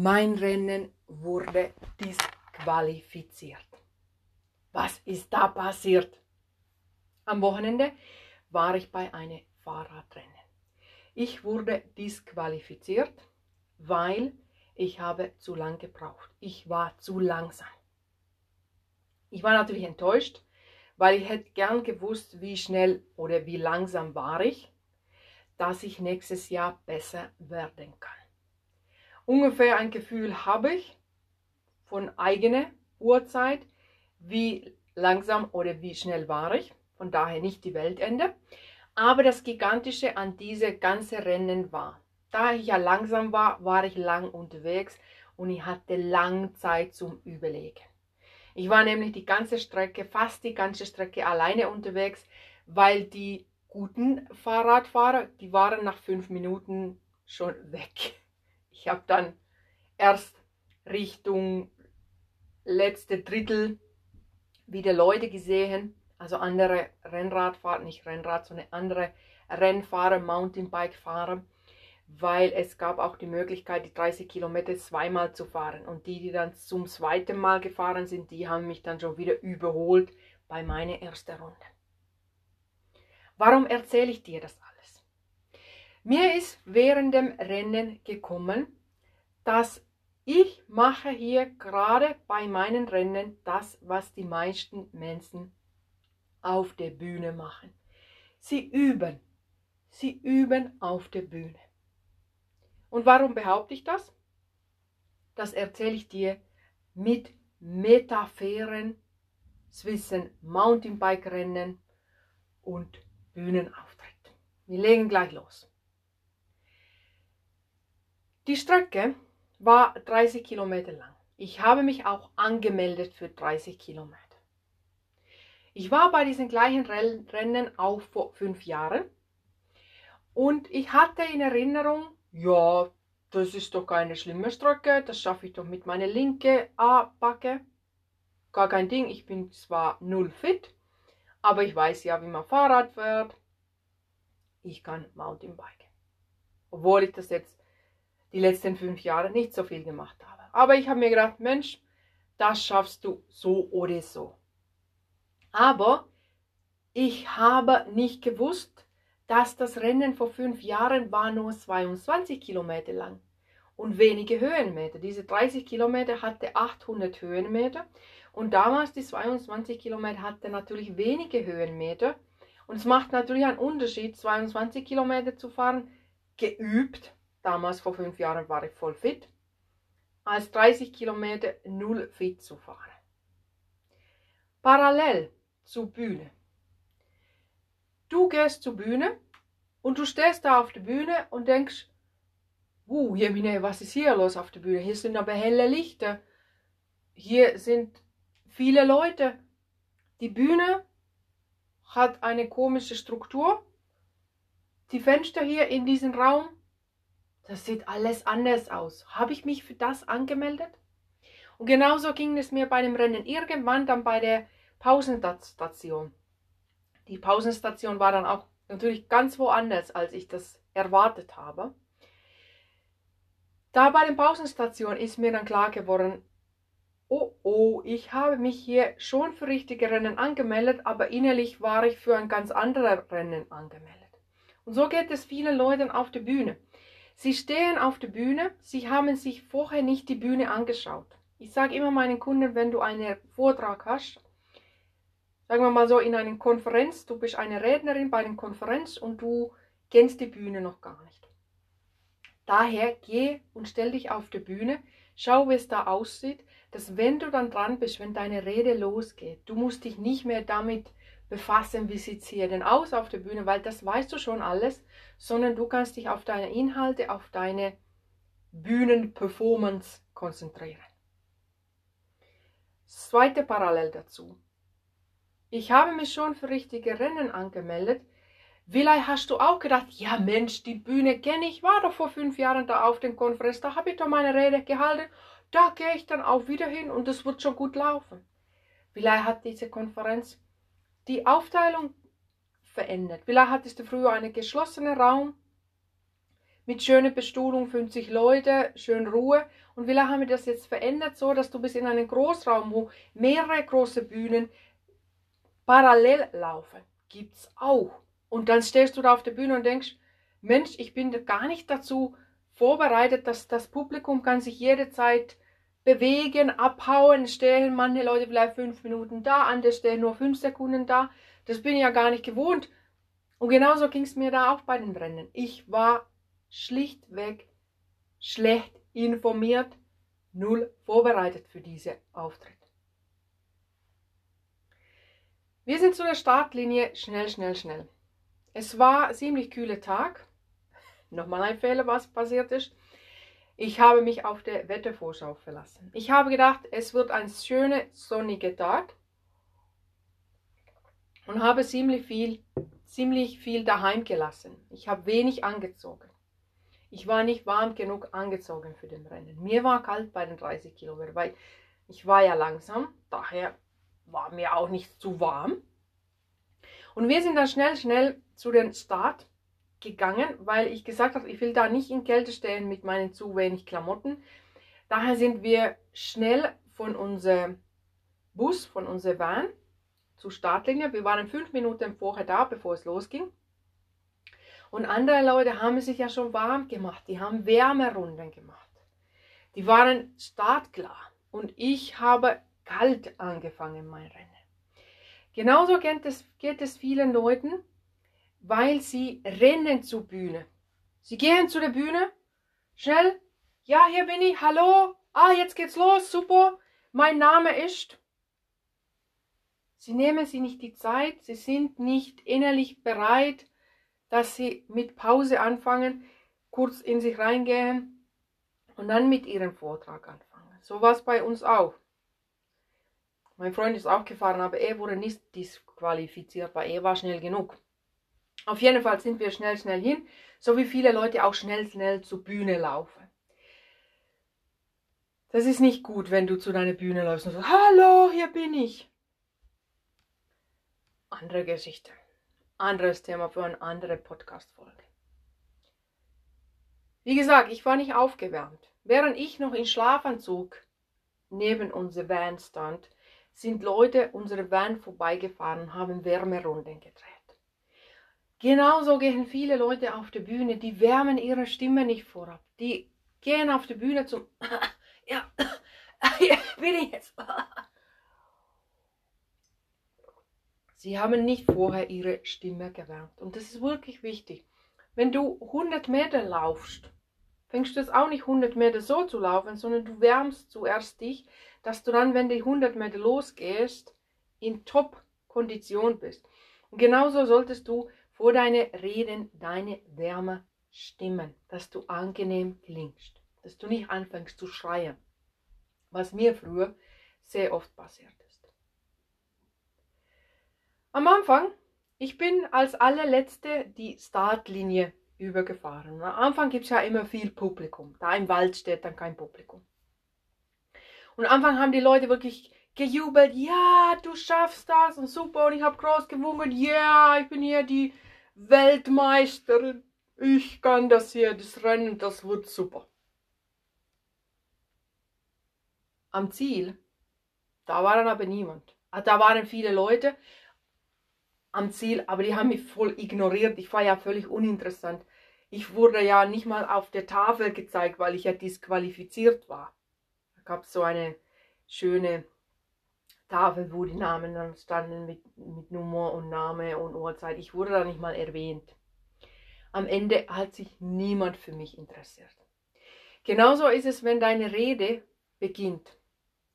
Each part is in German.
Mein Rennen wurde disqualifiziert. Was ist da passiert? Am Wochenende war ich bei einem Fahrradrennen. Ich wurde disqualifiziert, weil ich habe zu lang gebraucht. Ich war zu langsam. Ich war natürlich enttäuscht, weil ich hätte gern gewusst, wie schnell oder wie langsam war ich, dass ich nächstes Jahr besser werden kann. Ungefähr ein Gefühl habe ich von eigener Uhrzeit, wie langsam oder wie schnell war ich. Von daher nicht die Weltende. Aber das Gigantische an diese ganze Rennen war, da ich ja langsam war, war ich lang unterwegs und ich hatte lang Zeit zum Überlegen. Ich war nämlich die ganze Strecke, fast die ganze Strecke alleine unterwegs, weil die guten Fahrradfahrer, die waren nach fünf Minuten schon weg. Ich habe dann erst Richtung letzte Drittel wieder Leute gesehen, also andere Rennradfahrer, nicht Rennrad, sondern andere Rennfahrer, Mountainbike-Fahrer, weil es gab auch die Möglichkeit, die 30 Kilometer zweimal zu fahren. Und die, die dann zum zweiten Mal gefahren sind, die haben mich dann schon wieder überholt bei meiner ersten Runde. Warum erzähle ich dir das? Mir ist während dem Rennen gekommen, dass ich mache hier gerade bei meinen Rennen das, was die meisten Menschen auf der Bühne machen. Sie üben. Sie üben auf der Bühne. Und warum behaupte ich das? Das erzähle ich dir mit Metapheren zwischen Mountainbike-Rennen und Bühnenauftritt. Wir legen gleich los. Die Strecke war 30 Kilometer lang. Ich habe mich auch angemeldet für 30 Kilometer. Ich war bei diesen gleichen Rennen auch vor fünf Jahren und ich hatte in Erinnerung, ja, das ist doch keine schlimme Strecke, das schaffe ich doch mit meiner linke A-Backe. Gar kein Ding, ich bin zwar null fit, aber ich weiß ja, wie man Fahrrad fährt. Ich kann Mountainbiken. Obwohl ich das jetzt die letzten fünf Jahre nicht so viel gemacht habe. Aber ich habe mir gedacht, Mensch, das schaffst du so oder so. Aber ich habe nicht gewusst, dass das Rennen vor fünf Jahren war nur 22 Kilometer lang und wenige Höhenmeter. Diese 30 Kilometer hatte 800 Höhenmeter und damals die 22 Kilometer hatte natürlich wenige Höhenmeter. Und es macht natürlich einen Unterschied, 22 Kilometer zu fahren, geübt. Damals vor fünf Jahren war ich voll fit, als 30 Kilometer null fit zu fahren. Parallel zur Bühne. Du gehst zur Bühne und du stehst da auf der Bühne und denkst, uh, Jemine, was ist hier los auf der Bühne? Hier sind aber helle Lichter. Hier sind viele Leute. Die Bühne hat eine komische Struktur. Die Fenster hier in diesem Raum, das sieht alles anders aus. Habe ich mich für das angemeldet? Und genauso ging es mir bei dem Rennen. Irgendwann dann bei der Pausenstation. Die Pausenstation war dann auch natürlich ganz woanders, als ich das erwartet habe. Da bei den Pausenstationen ist mir dann klar geworden, oh oh, ich habe mich hier schon für richtige Rennen angemeldet, aber innerlich war ich für ein ganz anderes Rennen angemeldet. Und so geht es vielen Leuten auf der Bühne. Sie stehen auf der Bühne, sie haben sich vorher nicht die Bühne angeschaut. Ich sage immer meinen Kunden, wenn du einen Vortrag hast, sagen wir mal so in einer Konferenz, du bist eine Rednerin bei einer Konferenz und du kennst die Bühne noch gar nicht. Daher geh und stell dich auf die Bühne, schau, wie es da aussieht, dass wenn du dann dran bist, wenn deine Rede losgeht, du musst dich nicht mehr damit befassen, wie sieht es hier denn aus auf der Bühne, weil das weißt du schon alles, sondern du kannst dich auf deine Inhalte, auf deine Bühnenperformance konzentrieren. Zweite Parallel dazu. Ich habe mich schon für richtige Rennen angemeldet. Vielleicht hast du auch gedacht, ja Mensch, die Bühne kenne ich, war doch vor fünf Jahren da auf der Konferenz, da habe ich doch meine Rede gehalten da gehe ich dann auch wieder hin und es wird schon gut laufen. Vielleicht hat diese Konferenz die Aufteilung verändert. Vielleicht hattest du früher einen geschlossenen Raum mit schöner Bestuhlung, 50 Leute, schön Ruhe. Und lange haben wir das jetzt verändert, so dass du bist in einem Großraum, wo mehrere große Bühnen parallel laufen. Gibt's auch. Und dann stehst du da auf der Bühne und denkst, Mensch, ich bin gar nicht dazu vorbereitet, dass das Publikum kann sich jederzeit bewegen, abhauen, stehen manche Leute vielleicht fünf Minuten da, andere stehen nur fünf Sekunden da. Das bin ich ja gar nicht gewohnt. Und genauso ging es mir da auch bei den Rennen. Ich war schlichtweg schlecht informiert, null vorbereitet für diese Auftritt. Wir sind zu der Startlinie schnell, schnell, schnell. Es war ziemlich kühler Tag. Nochmal ein Fehler, was passiert ist. Ich habe mich auf der Wettervorschau verlassen. Ich habe gedacht, es wird ein schöner sonniger Tag und habe ziemlich viel, ziemlich viel daheim gelassen. Ich habe wenig angezogen. Ich war nicht warm genug angezogen für den Rennen. Mir war kalt bei den 30 Kilometern, weil ich war ja langsam, daher war mir auch nicht zu warm. Und wir sind dann schnell, schnell zu den Start gegangen, weil ich gesagt habe, ich will da nicht in Kälte stehen mit meinen zu wenig Klamotten. Daher sind wir schnell von unserem Bus, von unserer Van zur Startlinie. Wir waren fünf Minuten vorher da, bevor es losging. Und andere Leute haben sich ja schon warm gemacht. Die haben Wärmerunden gemacht. Die waren startklar. Und ich habe kalt angefangen, mein Rennen. Genauso geht es, geht es vielen Leuten, weil sie rennen zur Bühne. Sie gehen zu der Bühne, schnell, ja, hier bin ich, hallo, ah, jetzt geht's los, super, mein Name ist. Sie nehmen sich nicht die Zeit, sie sind nicht innerlich bereit, dass sie mit Pause anfangen, kurz in sich reingehen und dann mit ihrem Vortrag anfangen. So war es bei uns auch. Mein Freund ist auch gefahren, aber er wurde nicht disqualifiziert, weil er war schnell genug. Auf jeden Fall sind wir schnell, schnell hin, so wie viele Leute auch schnell, schnell zur Bühne laufen. Das ist nicht gut, wenn du zu deiner Bühne läufst und sagst, hallo, hier bin ich. Andere Geschichte. Anderes Thema für eine andere Podcast-Folge. Wie gesagt, ich war nicht aufgewärmt. Während ich noch in Schlafanzug neben unser Van stand, sind Leute unsere Van vorbeigefahren und haben Wärmerunden gedreht. Genauso gehen viele Leute auf die Bühne, die wärmen ihre Stimme nicht vorab. Die gehen auf die Bühne zum, ja, bin ich jetzt. Sie haben nicht vorher ihre Stimme gewärmt. Und das ist wirklich wichtig. Wenn du 100 Meter laufst, fängst du es auch nicht 100 Meter so zu laufen, sondern du wärmst zuerst dich, dass du dann, wenn die 100 Meter losgehst, in Top-Kondition bist. Und genauso solltest du vor deine Reden deine Wärme stimmen, dass du angenehm klingst, dass du nicht anfängst zu schreien, was mir früher sehr oft passiert ist. Am Anfang, ich bin als allerletzte die Startlinie übergefahren. Am Anfang gibt es ja immer viel Publikum. Da im Wald steht dann kein Publikum. Und am Anfang haben die Leute wirklich gejubelt, ja, du schaffst das und super und ich habe groß gewunken, ja, yeah, ich bin hier die Weltmeisterin, ich kann das hier, das Rennen, das wird super. Am Ziel, da war dann aber niemand. Ah, da waren viele Leute am Ziel, aber die haben mich voll ignoriert. Ich war ja völlig uninteressant. Ich wurde ja nicht mal auf der Tafel gezeigt, weil ich ja disqualifiziert war. Da gab es so eine schöne Tafel, wo die Namen dann standen mit, mit Nummer und Name und Uhrzeit. Ich wurde da nicht mal erwähnt. Am Ende hat sich niemand für mich interessiert. Genauso ist es, wenn deine Rede beginnt.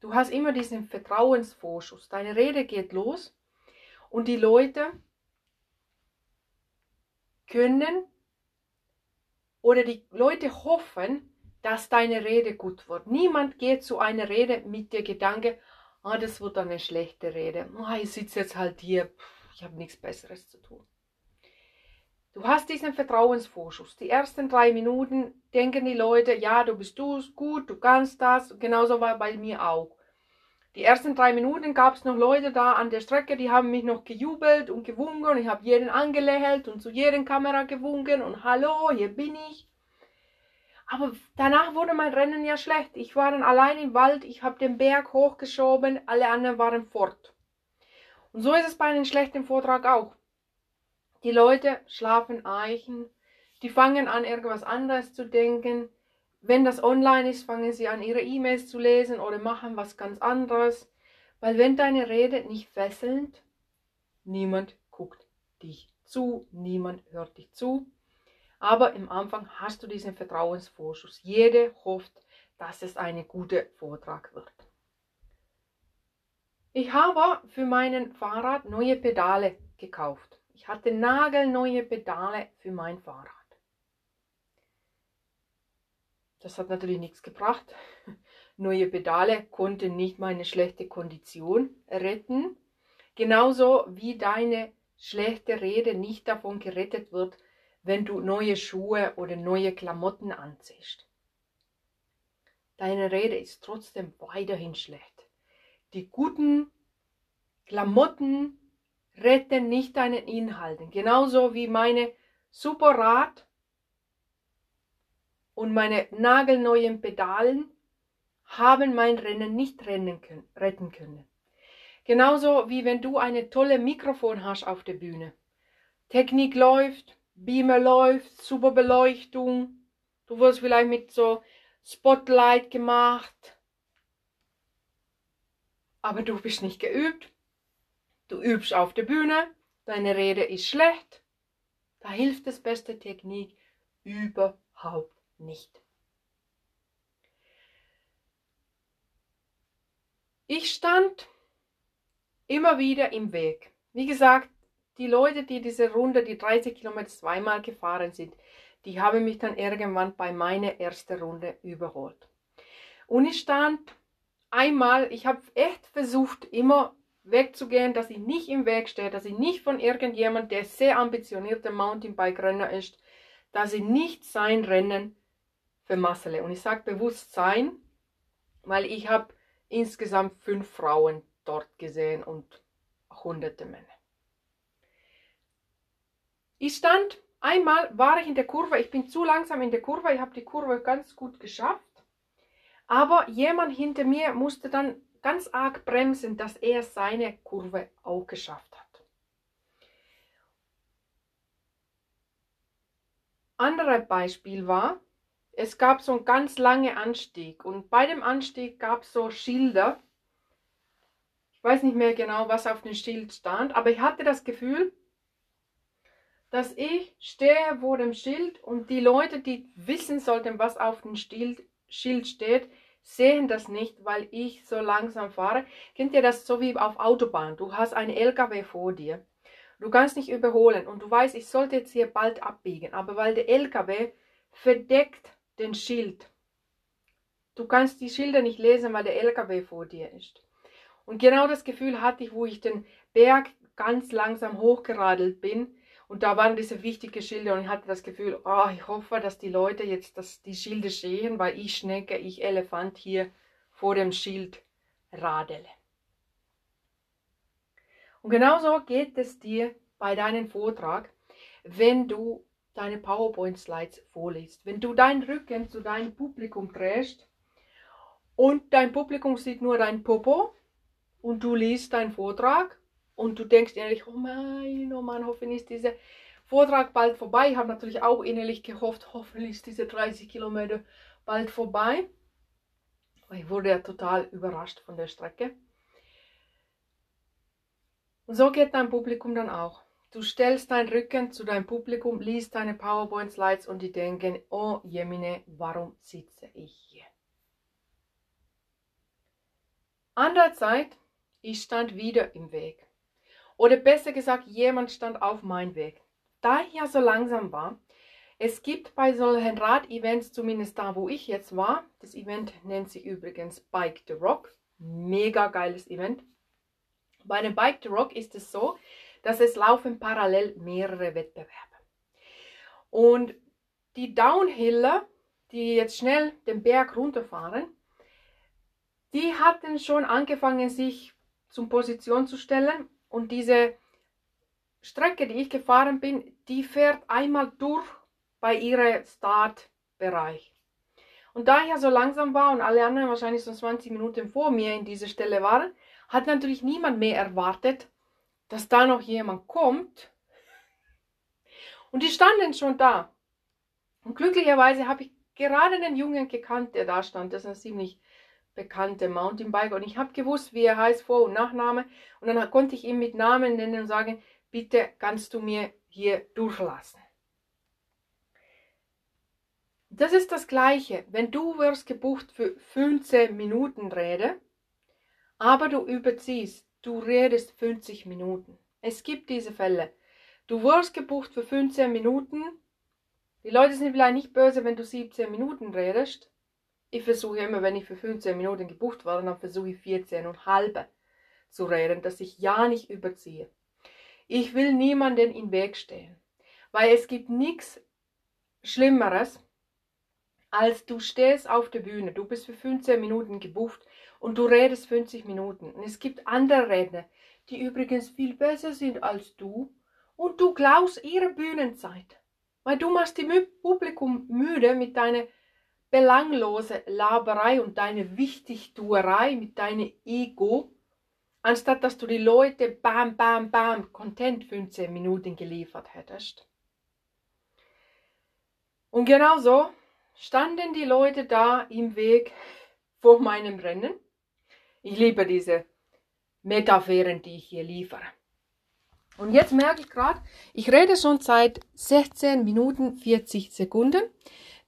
Du hast immer diesen Vertrauensvorschuss. Deine Rede geht los und die Leute können oder die Leute hoffen, dass deine Rede gut wird. Niemand geht zu einer Rede mit der Gedanke, ah, das wird eine schlechte Rede. Ah, ich sitze jetzt halt hier, ich habe nichts Besseres zu tun. Du hast diesen Vertrauensvorschuss. Die ersten drei Minuten denken die Leute, ja, du bist du gut, du kannst das. Genauso war bei mir auch. Die ersten drei Minuten gab es noch Leute da an der Strecke, die haben mich noch gejubelt und gewunken. Ich habe jeden angelächelt und zu jeder Kamera gewunken und hallo, hier bin ich. Aber danach wurde mein Rennen ja schlecht. Ich war dann allein im Wald, ich habe den Berg hochgeschoben, alle anderen waren fort. Und so ist es bei einem schlechten Vortrag auch. Die Leute schlafen Eichen, die fangen an, irgendwas anderes zu denken. Wenn das online ist, fangen sie an, ihre E-Mails zu lesen oder machen was ganz anderes. Weil wenn deine Rede nicht fesselnd, niemand guckt dich zu, niemand hört dich zu. Aber im Anfang hast du diesen Vertrauensvorschuss. Jede hofft, dass es ein guter Vortrag wird. Ich habe für meinen Fahrrad neue Pedale gekauft. Ich hatte nagelneue Pedale für mein Fahrrad. Das hat natürlich nichts gebracht. Neue Pedale konnten nicht meine schlechte Kondition retten. Genauso wie deine schlechte Rede nicht davon gerettet wird, wenn du neue Schuhe oder neue Klamotten anziehst. Deine Rede ist trotzdem weiterhin schlecht. Die guten Klamotten retten nicht deinen Inhalten. Genauso wie meine Superrad und meine nagelneuen Pedalen haben mein Rennen nicht rennen können, retten können. Genauso wie wenn du eine tolle Mikrofon hast auf der Bühne. Technik läuft, Beamer läuft, super Beleuchtung. Du wirst vielleicht mit so Spotlight gemacht. Aber du bist nicht geübt. Du übst auf der Bühne. Deine Rede ist schlecht. Da hilft das beste Technik überhaupt nicht. Ich stand immer wieder im Weg. Wie gesagt, die Leute, die diese Runde, die 30 Kilometer zweimal gefahren sind, die haben mich dann irgendwann bei meiner ersten Runde überholt. Und ich stand einmal, ich habe echt versucht, immer wegzugehen, dass ich nicht im Weg stehe, dass ich nicht von irgendjemand, der sehr ambitionierter Mountainbike-Renner ist, dass ich nicht sein Rennen vermassele. Und ich sage bewusst sein, weil ich habe insgesamt fünf Frauen dort gesehen und hunderte Männer. Ich stand, einmal war ich in der Kurve, ich bin zu langsam in der Kurve, ich habe die Kurve ganz gut geschafft, aber jemand hinter mir musste dann ganz arg bremsen, dass er seine Kurve auch geschafft hat. Anderes Beispiel war, es gab so einen ganz langen Anstieg und bei dem Anstieg gab es so Schilder. Ich weiß nicht mehr genau, was auf dem Schild stand, aber ich hatte das Gefühl, dass ich stehe vor dem Schild und die Leute, die wissen sollten, was auf dem Schild, steht, sehen das nicht, weil ich so langsam fahre. Kennt ihr das so wie auf Autobahn? Du hast einen LKW vor dir. Du kannst nicht überholen und du weißt, ich sollte jetzt hier bald abbiegen, aber weil der LKW verdeckt den Schild. Du kannst die Schilder nicht lesen, weil der LKW vor dir ist. Und genau das Gefühl hatte ich, wo ich den Berg ganz langsam hochgeradelt bin und da waren diese wichtigen Schilder und ich hatte das Gefühl, oh, ich hoffe, dass die Leute jetzt das, die Schilder sehen, weil ich Schnecke, ich Elefant hier vor dem Schild radele. Und genauso geht es dir bei deinem Vortrag, wenn du deine PowerPoint-Slides vorliest. Wenn du deinen Rücken zu deinem Publikum drehst und dein Publikum sieht nur dein Popo und du liest deinen Vortrag und du denkst innerlich, oh mein, oh Mann, hoffentlich ist dieser Vortrag bald vorbei. Ich habe natürlich auch innerlich gehofft, hoffentlich ist diese 30 Kilometer bald vorbei. Ich wurde ja total überrascht von der Strecke. Und so geht dein Publikum dann auch. Du stellst deinen Rücken zu deinem Publikum, liest deine PowerPoint-Slides und die denken, oh Jemine, warum sitze ich hier? Andererseits, ich stand wieder im Weg. Oder besser gesagt, jemand stand auf meinem Weg. Da ich ja so langsam war, es gibt bei solchen Rad-Events, zumindest da, wo ich jetzt war, das Event nennt sich übrigens Bike the Rock. Mega geiles Event. Bei dem Bike the Rock ist es so, dass es laufen parallel mehrere Wettbewerbe. Und die Downhiller, die jetzt schnell den Berg runterfahren, die hatten schon angefangen, sich zum Position zu stellen und diese Strecke, die ich gefahren bin, die fährt einmal durch bei ihrem Startbereich. Und da ich ja so langsam war und alle anderen wahrscheinlich so 20 Minuten vor mir in dieser Stelle waren, hat natürlich niemand mehr erwartet, dass da noch jemand kommt. Und die standen schon da. Und glücklicherweise habe ich gerade einen Jungen gekannt, der da stand. Das ist ein ziemlich bekannter Mountainbiker. Und ich habe gewusst, wie er heißt, Vor- und Nachname. Und dann konnte ich ihn mit Namen nennen und sagen, bitte kannst du mir hier durchlassen. Das ist das Gleiche. Wenn du wirst gebucht für 15 Minuten Rede, aber du überziehst, du redest 50 Minuten. Es gibt diese Fälle. Du wirst gebucht für 15 Minuten. Die Leute sind vielleicht nicht böse, wenn du 17 Minuten redest. Ich versuche immer, wenn ich für 15 Minuten gebucht werde, dann versuche ich 14 und halbe zu reden, dass ich ja nicht überziehe. Ich will niemanden im Weg stehen, weil es gibt nichts Schlimmeres, als du stehst auf der Bühne, du bist für 15 Minuten gebucht und du redest 50 Minuten. Und es gibt andere Redner, die übrigens viel besser sind als du und du klaust ihre Bühnenzeit, weil du machst die Publikum müde mit deiner belanglose Laberei und deine Wichtigtuerei mit deinem Ego, anstatt dass du die Leute bam, bam, bam, Content 15 Minuten geliefert hättest. Und genau so standen die Leute da im Weg vor meinem Rennen. Ich liebe diese Metapheren, die ich hier liefere. Und jetzt merke ich gerade, ich rede schon seit 16 Minuten 40 Sekunden.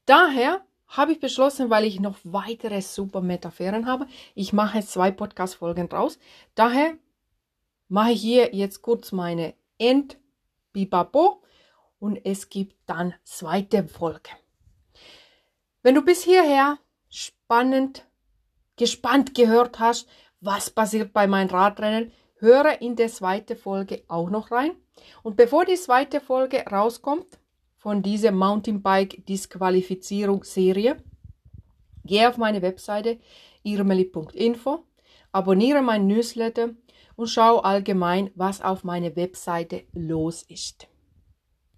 Daher habe ich beschlossen, weil ich noch weitere super Metapheren habe. Ich mache zwei Podcast-Folgen draus. Daher mache ich hier jetzt kurz meine End-Bibabo und es gibt dann zweite Folge. Wenn du bis hierher spannend, gespannt gehört hast, was passiert bei meinem Radrennen, höre in der zweiten Folge auch noch rein. Und bevor die zweite Folge rauskommt, von dieser Mountainbike Disqualifizierung Serie. Geh auf meine Webseite irmeli.info, abonniere mein Newsletter und schau allgemein, was auf meiner Webseite los ist.